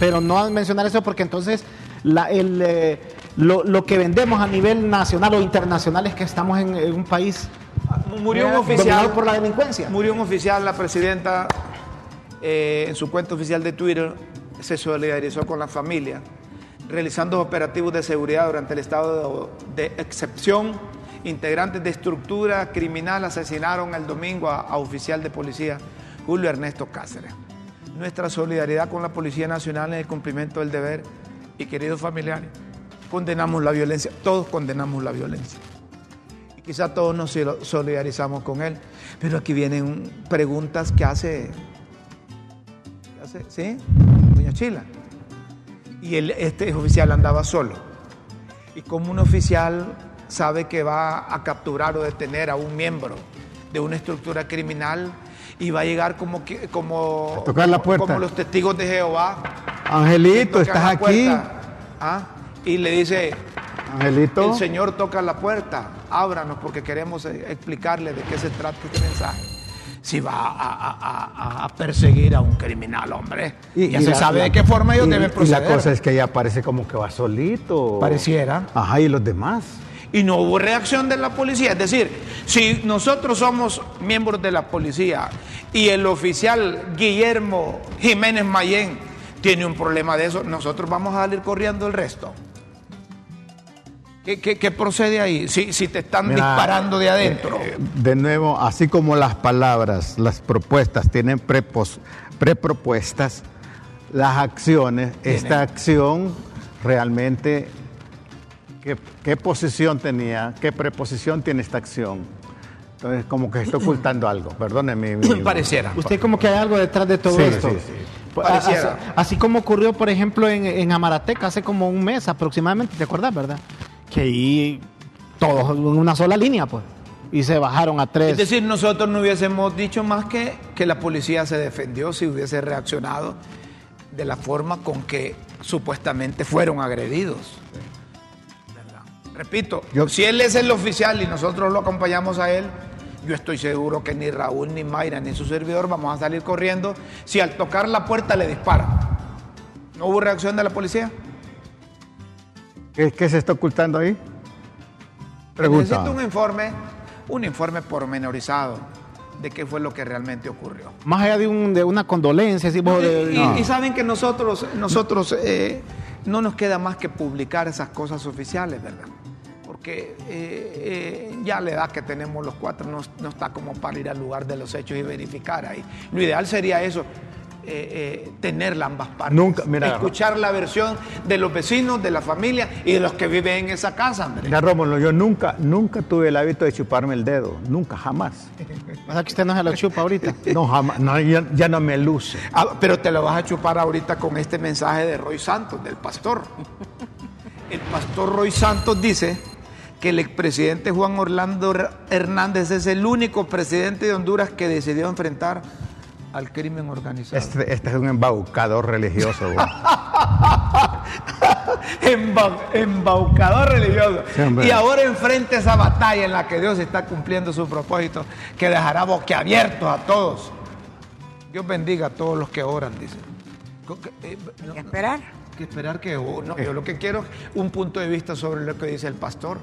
Pero no mencionar eso porque entonces la- el, eh, lo, lo que vendemos a nivel nacional o internacional es que estamos en, en un país Murió un eh, oficial por la delincuencia. Murió un oficial, la presidenta eh, en su cuenta oficial de Twitter se solidarizó con la familia, realizando operativos de seguridad durante el estado de, de excepción. Integrantes de estructura criminal asesinaron el domingo a, a oficial de policía Julio Ernesto Cáceres. Nuestra solidaridad con la Policía Nacional en el cumplimiento del deber y queridos familiares, condenamos la violencia, todos condenamos la violencia y quizá todos nos solidarizamos con él. Pero aquí vienen preguntas que hace, que hace ¿sí? Doña Chila. Y él, este oficial andaba solo. Y como un oficial sabe que va a capturar o detener a un miembro de una estructura criminal y va a llegar como como, A tocar la puerta. como los testigos de Jehová. Angelito, ¿estás aquí? ¿ah? Y le dice, Angelito. el Señor toca la puerta, ábranos porque queremos eh, explicarle de qué se trata este mensaje. Si va a, a- a- a perseguir a un criminal, hombre, ya se la- sabe la- de qué forma ellos y- deben Y proceder. la cosa es que ella parece como que va solito. Pareciera. Ajá, y los demás. Y no hubo reacción de la policía. Es decir, si nosotros somos miembros de la policía y el oficial Guillermo Jiménez Mayén tiene un problema de eso, nosotros vamos a salir corriendo el resto. ¿Qué, qué- qué procede ahí? Si, si te están Mira, disparando de adentro. eh, de nuevo, así como las palabras, las propuestas tienen prepos- prepropuestas, las acciones, esta acción realmente, ¿qué, qué posición tenía? ¿Qué preposición tiene esta acción? Entonces, como que está ocultando algo. Perdóneme. mi- mi- Pareciera. Usted como que hay algo detrás de todo Sí, esto. sí, sí. Pues, Pareciera. Así, así como ocurrió, por ejemplo, en, en Amarateca hace como un mes aproximadamente, ¿te acuerdas, verdad? Que ahí todos en una sola línea, pues. Y se bajaron a tres. Es decir, nosotros no hubiésemos dicho más que que la policía se defendió si hubiese reaccionado de la forma con que supuestamente fueron agredidos. Repito, Yo- si él es el oficial y nosotros lo acompañamos a él, yo estoy seguro que ni Raúl, ni Mayra, ni su servidor vamos a salir corriendo si al tocar la puerta le disparan. ¿No hubo reacción de la policía? ¿Qué, qué se está ocultando ahí? Pregunta. Necesito un informe, un informe pormenorizado de qué fue lo que realmente ocurrió. Más allá de, un, de una condolencia, así, vos de- Y, no. y saben que nosotros, nosotros eh, no nos queda más que publicar esas cosas oficiales, ¿verdad? Porque eh, eh, ya la edad que tenemos los cuatro no, no está como para ir al lugar de los hechos y verificar ahí. Lo ideal sería eso, eh, eh, tener ambas partes. Nunca, mira, Escuchar la versión de los vecinos, de la familia y de los que viven en esa casa, hombre. Mira, Rómulo, yo nunca, nunca tuve el hábito de chuparme el dedo. Nunca, jamás. O sea que usted no se lo chupa ahorita. No, jamás. No, ya, ya no me luce. Ah, pero te lo vas a chupar ahorita con este mensaje de Roy Santos, del pastor. El pastor Roy Santos dice que el expresidente Juan Orlando Hernández es el único presidente de Honduras que decidió enfrentar al crimen organizado. Este, este es un embaucador religioso. embaucador religioso. Sí, y ahora enfrenta esa batalla en la que Dios está cumpliendo su propósito, que dejará boquiabiertos a todos. Dios bendiga a todos los que oran, dice. Que- eh, no- ¿Qué esperar? que esperar que oh, no, yo lo que quiero es un punto de vista sobre lo que dice el pastor.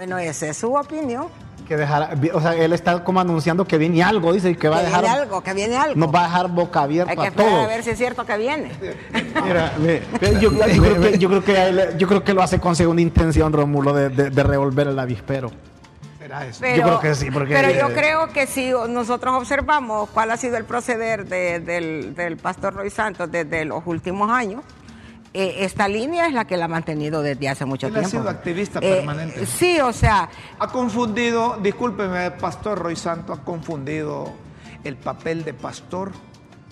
Bueno, esa es su opinión. Que dejará, o sea, él está como anunciando que viene algo, dice, y que va a que dejar. viene algo, que viene algo. Nos va a dejar boca Hay abierta que a esperar todos. a ver si es cierto que viene. Mira, Yo, yo creo que, yo, creo que, a él- yo creo que lo hace con segunda intención, Rómulo, de, de, de revolver el avispero. Será eso. Pero, creo que sí, porque- pero yo creo que si nosotros observamos cuál ha sido el proceder de- del, del pastor Roy Santos desde los últimos años, eh, esta línea es la que la ha mantenido desde hace mucho Él ha tiempo. sido activista Eh, permanente. Sí, o sea, Ha confundido, discúlpeme, pastor Roy Santo, ha confundido el papel de pastor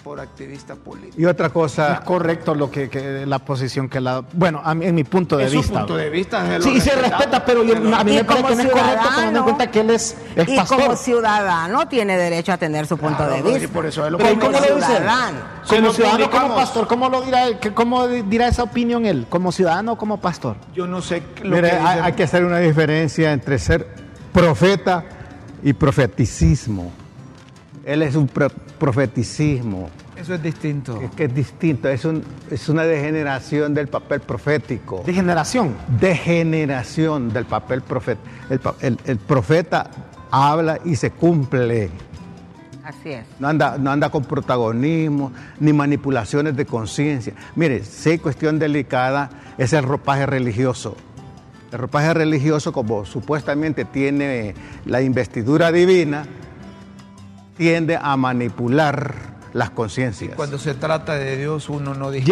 por activista político. Y otra cosa. Es correcto lo que, que- la posición que la. Bueno, a mí, en mi punto de Es su vista. punto de vista, se Sí, y se respeta, pero yo- a mí Y me parece que no es correcto teniendo en cuenta que él es, es y pastor. como ciudadano tiene derecho a tener su punto Claro, de vista. por eso es lo Pero ¿y que ¿cómo como ciudadano. Como ciudadano, como pastor, ¿cómo lo dirá, que- cómo dirá esa opinión él? ¿Como ciudadano o como pastor? Yo no sé lo Mire, que hay, hay que hacer una diferencia entre ser profeta y profeticismo. Él es un profeticismo. Eso es distinto. Es que es distinto, es, un- es una degeneración del papel profético. De generación. Degeneración del papel. El, pa- el- el profeta habla y se cumple. Así es. No anda, no anda con protagonismo ni manipulaciones de conciencia. Mire, si hay cuestión delicada es el ropaje religioso. El ropaje religioso, como supuestamente tiene la investidura divina, tiende a manipular las conciencias. Cuando se trata de Dios, uno no Y el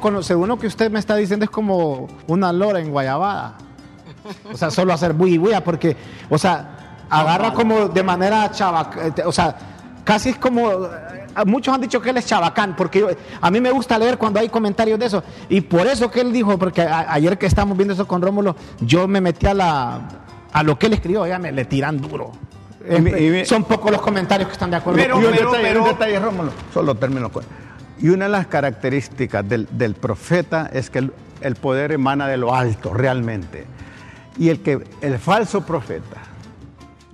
con- según lo que usted me está diciendo, es como una lora en Guayabada. O sea, solo hacer bulla y bulla, porque, o sea, agarra como de manera chavac, eh, o sea, casi es como, eh, muchos han dicho que él es chabacán, porque yo- a mí me gusta leer cuando hay comentarios de eso, y por eso que él dijo, porque a- ayer que estábamos viendo eso con Rómulo, yo me metí a la, a lo que él escribió, ya me le tiran duro. Y y Son pocos los comentarios que están de acuerdo. Pero- y un pero- detalle, pero- un detalle, Rómulo, solo termino con. Y una de las características del, del profeta es que el, el poder emana de lo alto, realmente. Y el que el falso profeta,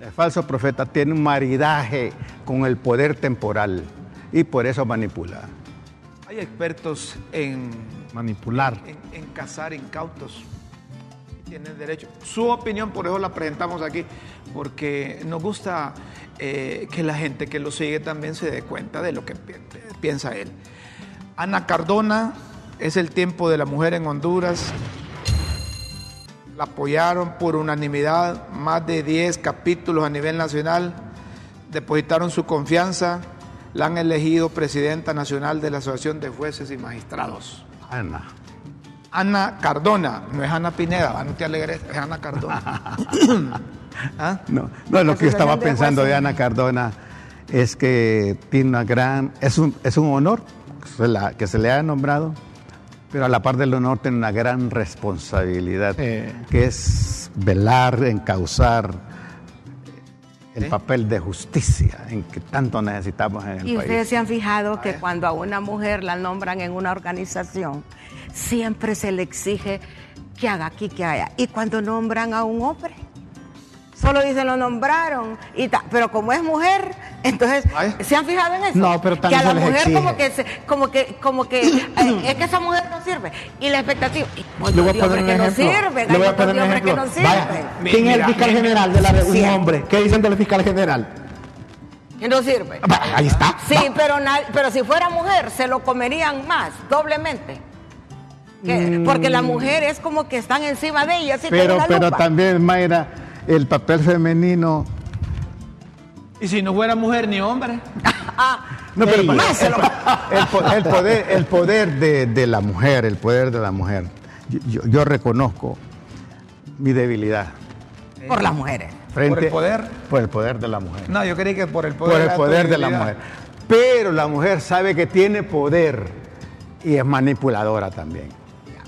el falso profeta tiene un maridaje con el poder temporal y por eso manipula. Hay expertos en, Manipular. en, en cazar incautos. Tienen derecho. Su opinión, por eso la presentamos aquí, porque nos gusta eh, que la gente que lo sigue también se dé cuenta de lo que pi- piensa él. Ana Cardona es el tiempo de la mujer en Honduras. La apoyaron por unanimidad, más de 10 capítulos a nivel nacional. Depositaron su confianza. La han elegido presidenta nacional de la Asociación de Jueces y Magistrados. Ana. Ana Cardona, no es Ana Pineda, no te alegres, es Ana Cardona. ¿Ah? No, no, lo que yo estaba pensando de Jueces. Ana Cardona es que tiene una gran, es un, es un honor que se, la- que se le haya nombrado, pero a la par del honor tiene una gran responsabilidad, que es velar, encauzar el ¿Sí? papel de justicia en que tanto necesitamos en el Y país. ustedes se han fijado que cuando a una mujer la nombran en una organización, siempre se le exige que haga aquí, que haya. Y cuando nombran a un hombre, solo dicen lo nombraron. Y ta- pero como es mujer, entonces, Ay. ¿se han fijado en eso? No, pero que también a la mujer exige. como que, se- como que, como que, eh, es que esa mujer no sirve. Y la expectativa, Le voy a hay poner hombres un que no ejemplo. sirven, Le voy a poner un que ejemplo. no. Vaya, ¿quién es el fiscal general de la un Sí. hombre? ¿Qué dicen del fiscal general? Que no sirve. Ahí está. Sí, pero, pero si fuera mujer, se lo comerían más, doblemente. Que- Porque la mujer es como que están encima de ella, así pero una pero lupa. también, Mayra, el papel femenino... Y si no fuera mujer ni hombre. Ah, No, pero Ey, pa- más se lo- el, po- el poder, el poder de, de la mujer, el poder de la mujer. Yo, yo- yo reconozco mi debilidad por las mujeres. frente ¿Por el poder? por el poder de la mujer, No, yo creí que por el poder. por el de poder de la mujer. Pero la mujer sabe que tiene poder y es manipuladora también.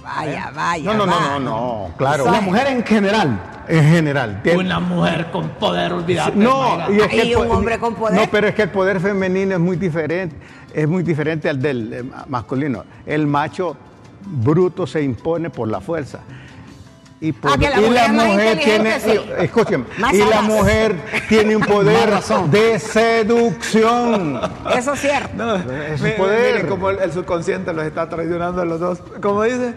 Vaya, vaya. No, no, no, vaya. no, no, claro. La mujer en general. En general. tiene- Una mujer con poder, olvídate. No, y es que un hombre con poder. No, pero es que el poder femenino es muy diferente, es muy diferente al del eh, masculino. El macho bruto se impone por la fuerza. Y, por- Ah, que la y mujer la mujer tiene, sí. y la mujer tiene un poder de seducción. Eso es cierto. No, Es un mire, poder. mire cómo el, el subconsciente los está traicionando a los dos. ¿Cómo dice?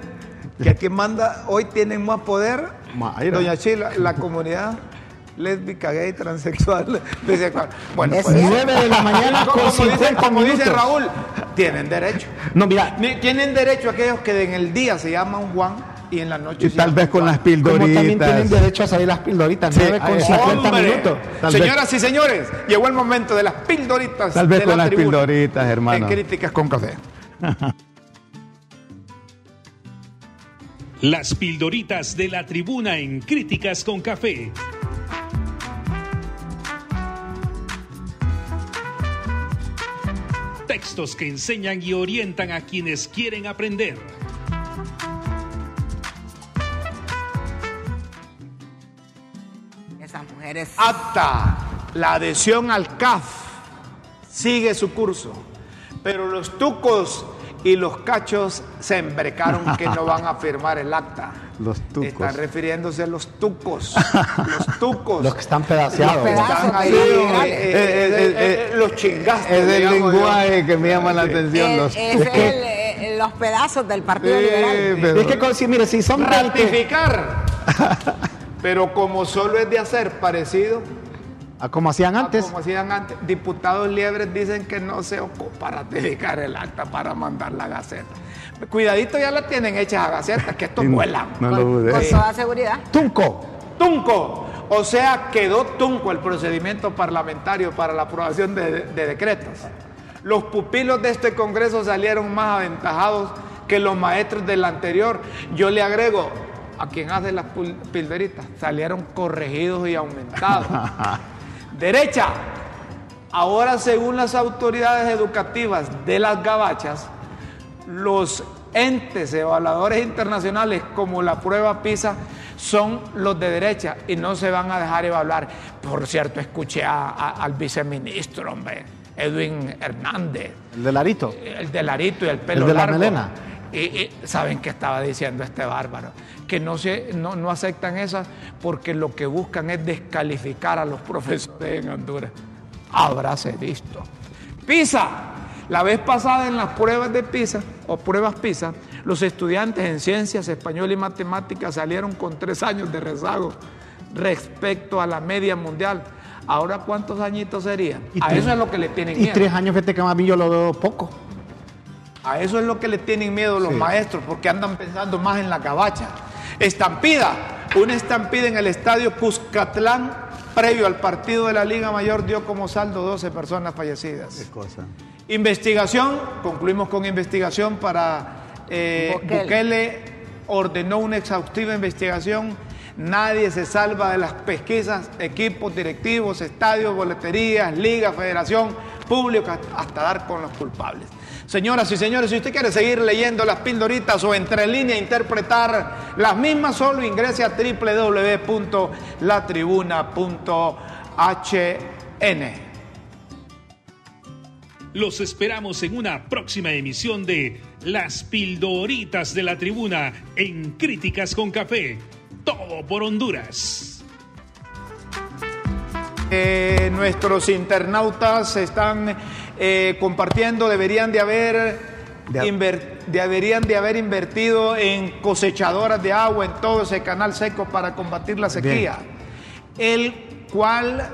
Que quien manda hoy tienen más poder. Mayra. Doña Chila, la comunidad lésbica, gay, transexual, bisexual. Bueno, Es pues, cierto. 9 de la mañana como, con como dice, 50 como dice. Raúl, tienen derecho. No, mira, Tienen derecho aquellos que en el día se llaman Juan y en la noche Y tal vez con las como también tienen pildoritas. derecho a salir las pildoritas. Sí, 9 con ay, 50 ¡Hombre! minutos. Tal vez- Señoras y señores, llegó el momento de las pildoritas. Tal vez de con la las tribuna pildoritas, hermano. En Críticas con Café. Las pildoritas de la tribuna en Críticas con Café. textos que enseñan y orientan a quienes quieren aprender. Esas mujeres. Acta, la adhesión al CAF sigue su curso, pero los tucos y los cachos se embrecaron que no van a firmar el acta. Los tucos. Están refiriéndose a los tucos. Los tucos. Los que están pedaceados. Los pedazos. Están ahí, Sí, eh, eh, eh, eh, los chingastes. Es el yo. lenguaje que me llama la atención. Los- es el, los pedazos del Partido Sí, Liberal. pero- Es que, si, mire, si son 20, Ratificar. Pero como solo es de hacer parecido como hacían a antes, como hacían antes, diputados liebres dicen que no se ocupa ratificar el acta para mandar la gaceta. Cuidadito, ya la tienen hechas a gacetas, que estos Sí, vuelan. no lo Con, dudé. con toda seguridad. Tunco. Tunco. O sea, quedó tunco el procedimiento parlamentario para la aprobación de, de decretos. Los pupilos de este Congreso salieron más aventajados que los maestros del anterior. Yo le agrego a quien hace las pilderitas, salieron corregidos y aumentados. Derecha. Ahora, según las autoridades educativas de las gabachas, los entes evaluadores internacionales como la prueba PISA son los de derecha y no se van a dejar evaluar. Por cierto, escuché a- a- al viceministro, hombre, Edwin Hernández, El de Larito. el de Larito y el pelo El de la melena. Y, y ¿Saben qué estaba diciendo este bárbaro? Que no, se, no, no aceptan esas porque lo que buscan es descalificar a los profesores en Honduras. Habráse visto. PISA. La vez pasada en las pruebas de PISA o pruebas PISA, los estudiantes en ciencias, español y matemáticas salieron con tres años de rezago respecto a la media mundial. Ahora, ¿cuántos añitos serían? Y A tres- eso es lo que le tienen Y miedo. tres años, fíjate que más bien yo lo veo poco. A eso es lo que le tienen miedo los maestros, porque andan pensando más en la cabacha. Estampida, una estampida en el estadio Cuscatlán, previo al partido de la Liga Mayor, dio como saldo 12 personas fallecidas. Qué cosa. Investigación, concluimos con investigación para eh, Bukele. Bukele. ordenó una exhaustiva investigación. Nadie se salva de las pesquisas, equipos directivos, estadios, boleterías, ligas, federación, público, hasta dar con los culpables. Señoras y señores, si usted quiere seguir leyendo las pildoritas o entre línea interpretar las mismas, solo ingrese a www.latribuna.hn. Los esperamos en una próxima emisión de Las Pildoritas de la Tribuna en Críticas con Café. Todo por Honduras. Eh, nuestros internautas están eh, compartiendo, deberían de haber De- inver- deberían de haber invertido en cosechadoras de agua en todo ese canal seco para combatir la sequía. El cual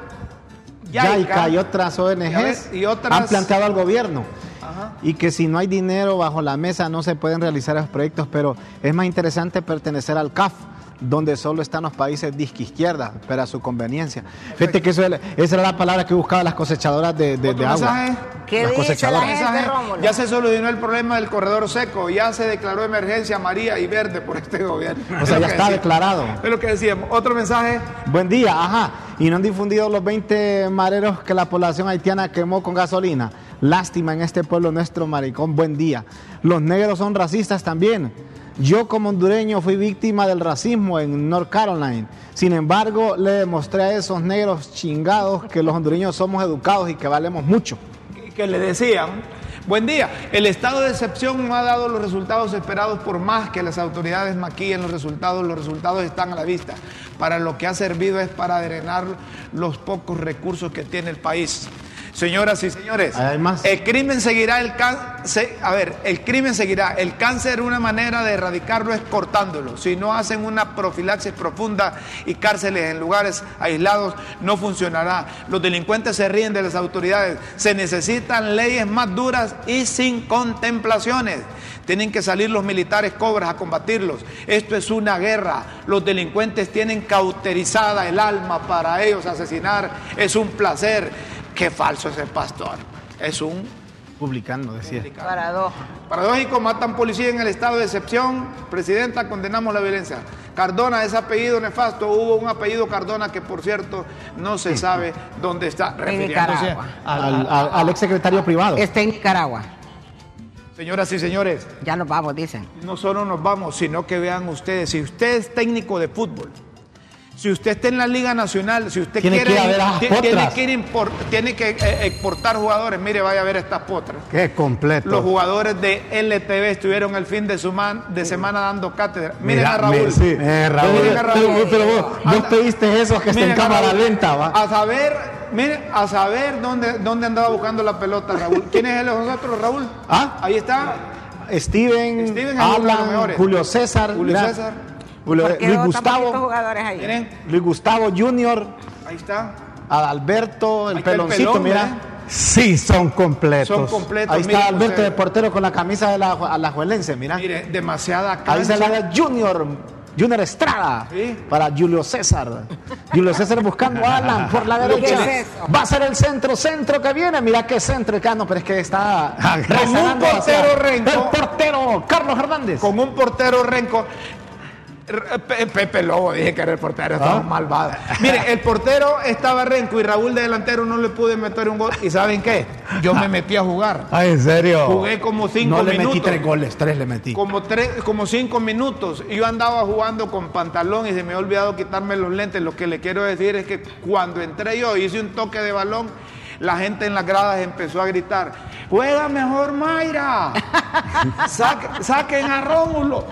YAICA y otras ONGs y otras- han planteado al gobierno. Ajá. Y que si no hay dinero bajo la mesa no se pueden realizar esos proyectos, pero es más interesante pertenecer al CAF, donde solo están los países disque izquierda, pero a su conveniencia. Fíjate que eso es- esa era la palabra que buscaban las cosechadoras de, de- ¿Otro de agua. mensaje? ¿Qué Las dice la cosechadoras. gente, Mensaje, Rómulo? Ya se solucionó el problema del corredor seco, ya se declaró emergencia amarilla y verde por este gobierno. O sea, Es ya está decía. declarado. Es lo que decíamos. Otro mensaje. Buen día, ajá. Y no han difundido los 20 mareros que la población haitiana quemó con gasolina. Lástima en este pueblo nuestro, maricón. Buen día. Los negros son racistas también. Yo como hondureño fui víctima del racismo en North Carolina. Sin embargo, le demostré a esos negros chingados que los hondureños somos educados y que valemos mucho. que le decían, buen día, el estado de excepción no ha dado los resultados esperados por más que las autoridades maquillen los resultados, los resultados están a la vista. Para lo que ha servido es para drenar los pocos recursos que tiene el país. Señoras y señores, el crimen seguirá el cáncer, a ver, el crimen seguirá, el cáncer una manera de erradicarlo es cortándolo. Si no hacen una profilaxis profunda y cárceles en lugares aislados, no funcionará. Los delincuentes se ríen de las autoridades. Se necesitan leyes más duras y sin contemplaciones. Tienen que salir los militares cobras a combatirlos. Esto es una guerra. Los delincuentes tienen cauterizada el alma para ellos asesinar. Es un placer. Qué falso es el pastor. Es un Publicando, decía. Paradoja. Paradójico, matan policía en el estado de excepción. Presidenta, condenamos la violencia. Cardona es apellido nefasto. Hubo un apellido Cardona que, por cierto, no se sabe dónde está. Refiriéndose Nicaragua. Al, al- al ex secretario privado. Está en Nicaragua. Señoras y señores, Ya nos vamos, dicen. no solo nos vamos, sino que vean ustedes, si usted es técnico de fútbol, si usted está en la Liga Nacional, si usted Tiene quiere que ir a ver tiene que, ir impor- tiene que eh, exportar jugadores, mire, vaya a ver estas potras. Qué completo. Los jugadores de LTV estuvieron el fin de, suman- de semana dando cátedra. Miren Mira, a Raúl. me- sí, eh, Raúl. Miren a Raúl. Pero, pero vos, vos Anda- pediste eso que está en cámara Raúl. lenta, va. A saber, miren, a saber dónde, dónde andaba buscando la pelota Raúl. ¿Quién es él de nosotros, Raúl? ¿Ah? Ahí está. Steven, Steven Alan. Julio César, Julio César. Julio- ¿Por qué Luis Gustavo, jugadores ahí? Miren, Luis Gustavo Junior, ahí está. Adalberto, el Ahí está el peloncito, pelón, mira. ¿eh? Sí, son completos. Son completos. Ahí está Alberto ustedes. de portero con la camisa de la Alajuelense, mira. Mire, demasiada Ahí se cancha. la da Junior, Junior Estrada Sí. para Julio César. Julio César buscando a Alan por la ¿Pero derecha. qué es eso? Va a ser el centro, centro que viene. Mira qué centro, acá no, pero es que está Con un portero renco. El portero Carlos Hernández. con un portero renco. Pepe Lobo, dije que era el portero, estaba ¿Ah? malvado. Mire, el portero estaba renco y Raúl de delantero no le pude meter un gol. ¿Y saben qué? Yo me metí a jugar. Ah, ¿en serio? Jugué como cinco No le minutos. metí tres goles, tres le metí. Como, tres, como cinco minutos. Y yo andaba jugando con pantalón y se me había olvidado quitarme los lentes. Lo que le quiero decir es que cuando entré yo hice un toque de balón, la gente en las gradas empezó a gritar, juega mejor Mayra, Saque- saquen a Rómulo.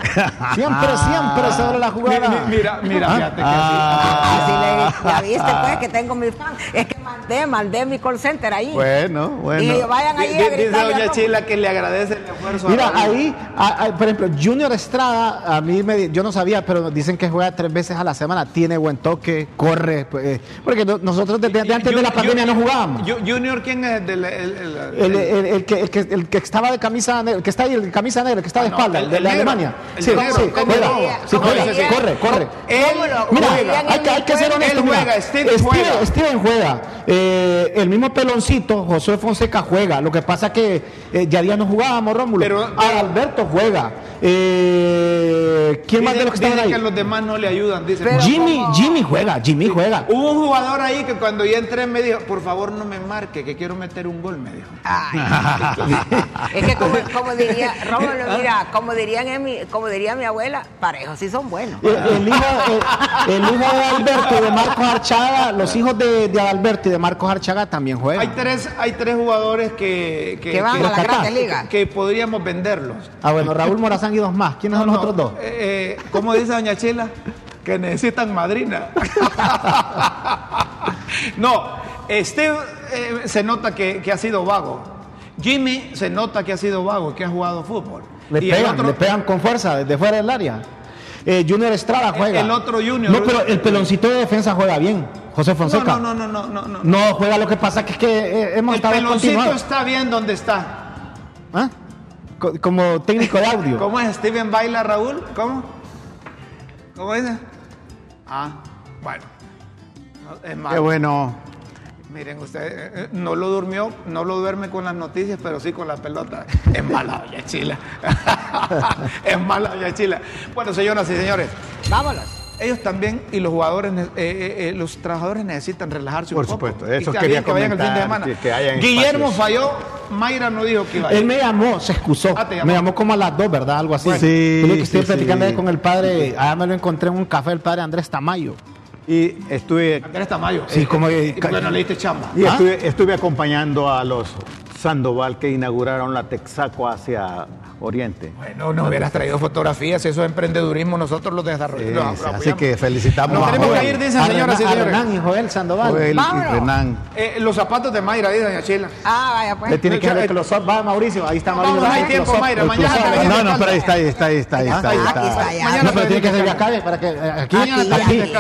Siempre, siempre sobre la Mi- jugada. mi- Mira, mira, ¿Ah? fíjate que Ah, sí le- ya viste pues que tengo mi fan. Es que mandé, mandé mi call center ahí. Bueno, bueno. Y vayan así. ahí Di- a Dice gritarle a doña. Chila que le agradece el esfuerzo. Mira, ahí, a- a- por ejemplo, Junior Estrada, a mí me, yo no sabía, pero dicen que juega tres veces a la semana, tiene buen toque, corre, pues, eh, porque no- nosotros desde, desde antes de la pandemia no Ju- jugábamos. Ju- Junior, ¿quién es? Del- el, el- el- El, el- el que, el, que, el que estaba de camisa negra, el que está ahí, el de camisa negra, el que está de Ah, no, espalda, el- de negro, Alemania. Sí, negro, sí, ¿cómo juega, sí, corre, corre. Él Mira, juega. hay, que- hay que ser Él honesto. mira. juega, Steven juega. Steven juega. Eh, el mismo peloncito, José Fonseca juega. Lo que pasa es que eh, ya día no jugábamos, Rómulo. Pero- Alberto juega. Eh, ¿Quién más de los que dicen ahí? que los demás no le ayudan. Pero Jimmy, Jimmy juega, Jimmy juega. Hubo un jugador ahí que cuando yo entré me dijo, por favor no me marque, que quiero meter un gol, me dijo. Ay, es que como, como diría, Rómulo, mira, como dirían en mi, como diría mi abuela, parejos sí son buenos. El, el hijo, el- el hijo de Alberto y de Marcos Archaga, los hijos de, de Alberto y de Marcos Archaga también Hay juegan. tres, hay tres jugadores que, Que van a la. Grandes Ligas. que podríamos venderlos. Ah, bueno, Raúl Morazán y dos más. ¿Quiénes son los No, otros dos? eh, eh, ¿Cómo dice doña Chila? Que necesitan madrina. no, Steve eh, se nota que, que ha sido vago. Jimmy se nota que ha sido vago, que ha jugado fútbol. Le Y el pegan, otro- le pegan con fuerza desde fuera del área. Eh, junior Estrada juega. el otro Junior. No, pero el peloncito de defensa juega bien. José Fonseca. No, no, no, no, no, no. No juega, lo que pasa que es que eh, hemos El estado peloncito continuados. está bien donde está. ¿Ah? Co- Como técnico de audio. ¿Cómo es Steven Baila Raúl? ¿Cómo? ¿Cómo dice? Ah, bueno. No, Es malo. Qué bueno. Miren, usted eh, eh, no lo durmió, no lo duerme con las noticias, pero sí con la pelota. Es mala doña Chila. es mala doña Chila. Bueno, señoras y señores, Vámonos. Ellos también y los jugadores, eh, eh, eh, los trabajadores necesitan relajarse Por un poco. supuesto, eso quería que vayan el fin de semana. que- que hayan Guillermo espacios. falló, Mayra no dijo que iba a ir. Él me llamó, se excusó. Ah, llamó. me llamó como a las dos, ¿verdad? Algo así. Sí, Tuve que estoy sí, platicando sí. con el padre. Allá me lo encontré en un café, el padre Andrés Tamayo. Y estuve, Andrés Tamayo. Sí, como- Y bueno, le diste chamba. y ¿Ah? estuve, estuve acompañando a los Sandoval que inauguraron la Texaco hacia Oriente. Bueno, no hubieras traído fotografías, eso es emprendedurismo, nosotros los Sí, desarrollamos. así que felicitamos Nos a tenemos que ir, dicen señoras y señores. Renan y Joel Sandoval. Joel y. Renan. Eh, los zapatos de Mayra, dice doña Chila. Ah, vaya pues. Le tiene que dar eh, el close-up. Va, Mauricio. Ahí está Mauricio. Vamos, no hay tiempo, Mayra, mañana No, no, pero ahí está, ahí está, ahí está, ahí está. ahí Aquí está. No, pero tiene que ser de acá, para que eh, aquí, aquí,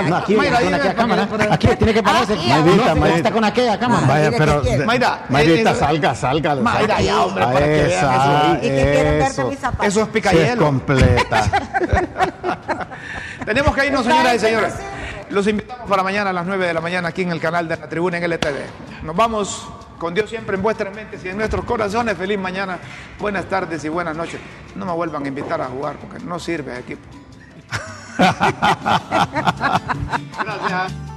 no, aquí, con aquella cámara. Aquí tiene que pararse. Mayrita, Mayrita. está con aquella cámara. Vaya, pero. Mayra, Mayrita, eh, eh, salga, salga. Mayra, salga. ya, hombre, para que vean Esa, ¿Y qué quieren ver de eso. mis zapatos? Eso es Sí, es picayelo. completa. Tenemos que irnos, señoras y señores. Los invitamos para mañana a las 9 de la mañana aquí en el canal de la Tribuna en LTV. Nos vamos con Dios siempre en vuestras mentes y en nuestros corazones. Feliz mañana, buenas tardes y buenas noches. No me vuelvan a invitar a jugar porque no sirve equipo. Gracias.